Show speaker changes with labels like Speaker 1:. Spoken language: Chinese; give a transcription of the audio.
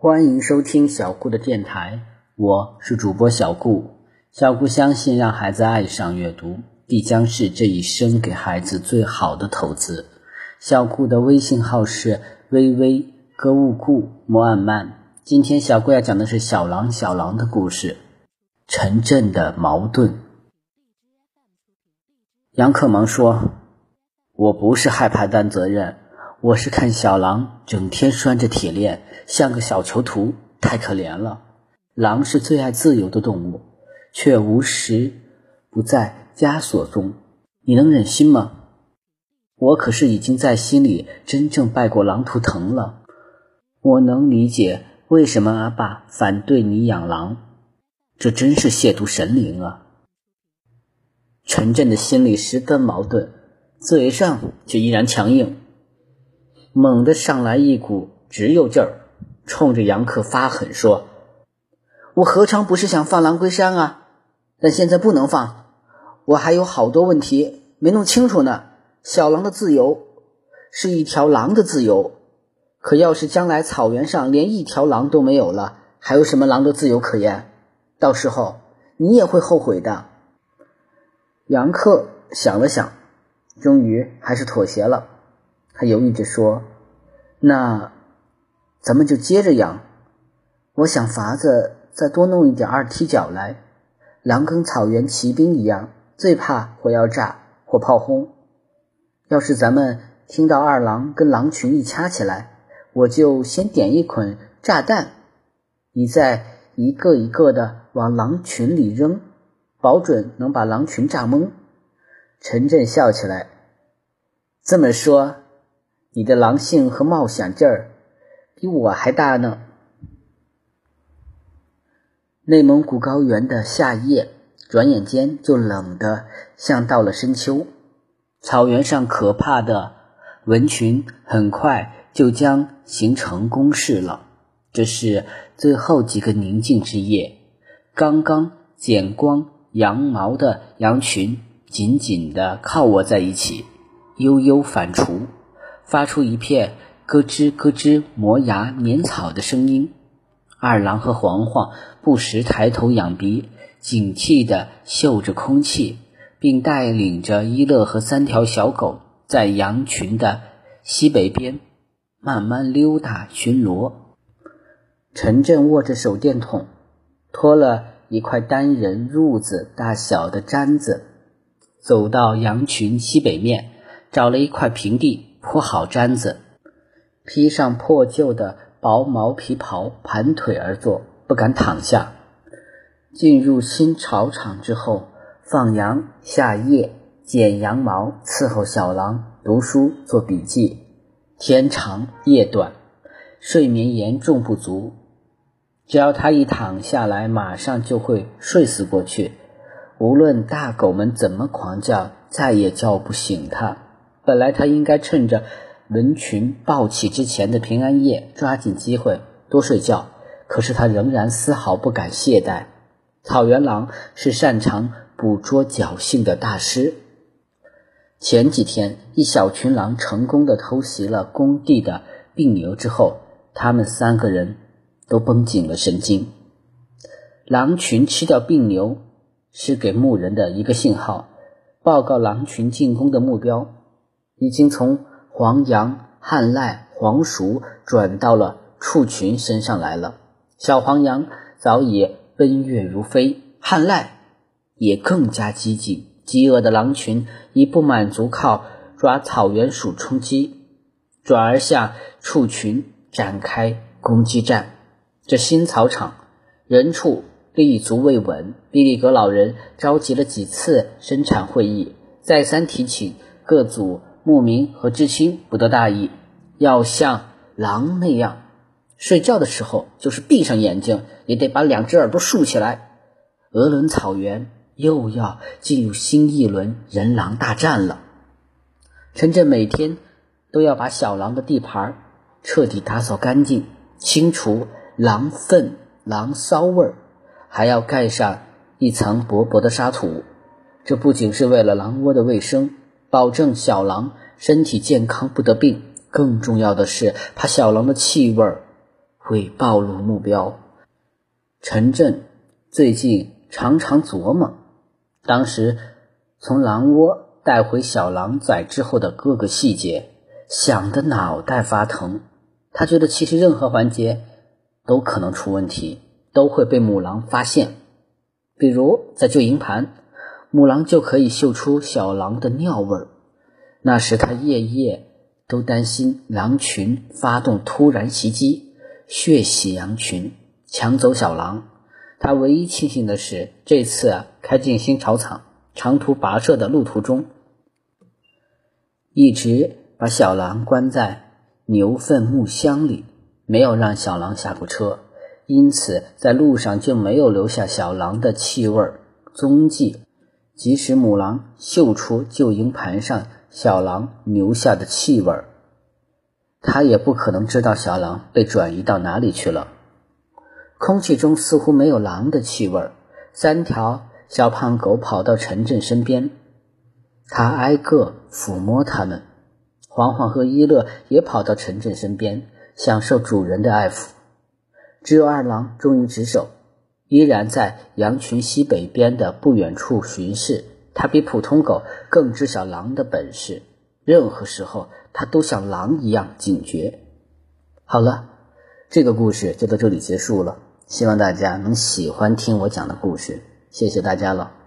Speaker 1: 欢迎收听小顾的电台，我是主播小顾。小顾相信，让孩子爱上阅读，必将是这一生给孩子最好的投资。小顾的微信号是微微歌舞顾莫暗慢。今天小顾要讲的是小狼小狼的故事，陈震的矛盾。杨克忙说：“我不是害怕担责任。”我是看小狼整天拴着铁链，像个小囚徒，太可怜了。狼是最爱自由的动物，却无时不在枷锁中，你能忍心吗？我可是已经在心里真正拜过狼图腾了。我能理解为什么阿爸反对你养狼，这真是亵渎神灵啊！陈震的心里十分矛盾，嘴上却依然强硬。猛地上来一股直有劲儿，冲着杨克发狠说：“我何尝不是想放狼归山啊？但现在不能放，我还有好多问题没弄清楚呢。小狼的自由是一条狼的自由，可要是将来草原上连一条狼都没有了，还有什么狼的自由可言？到时候你也会后悔的。”杨克想了想，终于还是妥协了。他犹豫着说：“那咱们就接着养。我想法子再多弄一点二踢脚来。狼跟草原骑兵一样，最怕火药炸或炮轰。要是咱们听到二狼跟狼群一掐起来，我就先点一捆炸弹，你再一个一个的往狼群里扔，保准能把狼群炸懵。”陈震笑起来，这么说。你的狼性和冒险劲儿比我还大呢。内蒙古高原的夏夜，转眼间就冷得像到了深秋。草原上可怕的蚊群很快就将形成攻势了。这是最后几个宁静之夜，刚刚剪光羊毛的羊群紧紧地靠窝在一起，悠悠反刍。发出一片咯吱咯吱磨牙碾草的声音。二郎和黄黄不时抬头仰鼻，警惕地嗅着空气，并带领着一乐和三条小狗在羊群的西北边慢慢溜达巡逻。陈震握着手电筒，拖了一块单人褥子大小的毡子，走到羊群西北面，找了一块平地。铺好毡子，披上破旧的薄毛皮袍，盘腿而坐，不敢躺下。进入新草场之后，放羊、下夜、剪羊毛、伺候小狼、读书、做笔记。天长夜短，睡眠严重不足。只要他一躺下来，马上就会睡死过去。无论大狗们怎么狂叫，再也叫不醒他。本来他应该趁着人群暴起之前的平安夜，抓紧机会多睡觉。可是他仍然丝毫不敢懈怠。草原狼是擅长捕捉侥幸的大师。前几天，一小群狼成功的偷袭了工地的病牛之后，他们三个人都绷紧了神经。狼群吃掉病牛，是给牧人的一个信号，报告狼群进攻的目标。已经从黄羊、旱赖、黄鼠转到了畜群身上来了。小黄羊早已奔跃如飞，旱赖也更加激进。饥饿的狼群已不满足靠抓草原鼠充饥，转而向畜群展开攻击战。这新草场人畜立足未稳，比利格老人召集了几次生产会议，再三提醒各组。牧民和知青不得大意，要像狼那样，睡觉的时候就是闭上眼睛，也得把两只耳朵竖起来。鄂伦草原又要进入新一轮人狼大战了。陈震每天都要把小狼的地盘彻底打扫干净，清除狼粪、狼骚味儿，还要盖上一层薄薄的沙土。这不仅是为了狼窝的卫生。保证小狼身体健康不得病，更重要的是怕小狼的气味会暴露目标。陈震最近常常琢磨，当时从狼窝带回小狼崽之后的各个细节，想得脑袋发疼。他觉得其实任何环节都可能出问题，都会被母狼发现。比如在救营盘，母狼就可以嗅出小狼的尿味儿，那时他夜夜都担心狼群发动突然袭击，血洗羊群。抢走小狼，他唯一庆幸的是，这次开进新草场长途跋涉的路途中，一直把小狼关在牛粪木箱里，没有让小狼下过车，因此在路上就没有留下小狼的气味踪迹。即使母狼嗅出旧营盘上小狼留下的气味，它也不可能知道小狼被转移到哪里去了。空气中似乎没有狼的气味。三条小胖狗跑到陈震身边，他挨个抚摸它们。黄黄和一乐也跑到陈震身边，享受主人的爱抚。只有二郎忠于职守，依然在羊群西北边的不远处巡视。它比普通狗更知晓狼的本事，任何时候它都像狼一样警觉。好了，这个故事就到这里结束了。希望大家能喜欢听我讲的故事，谢谢大家了。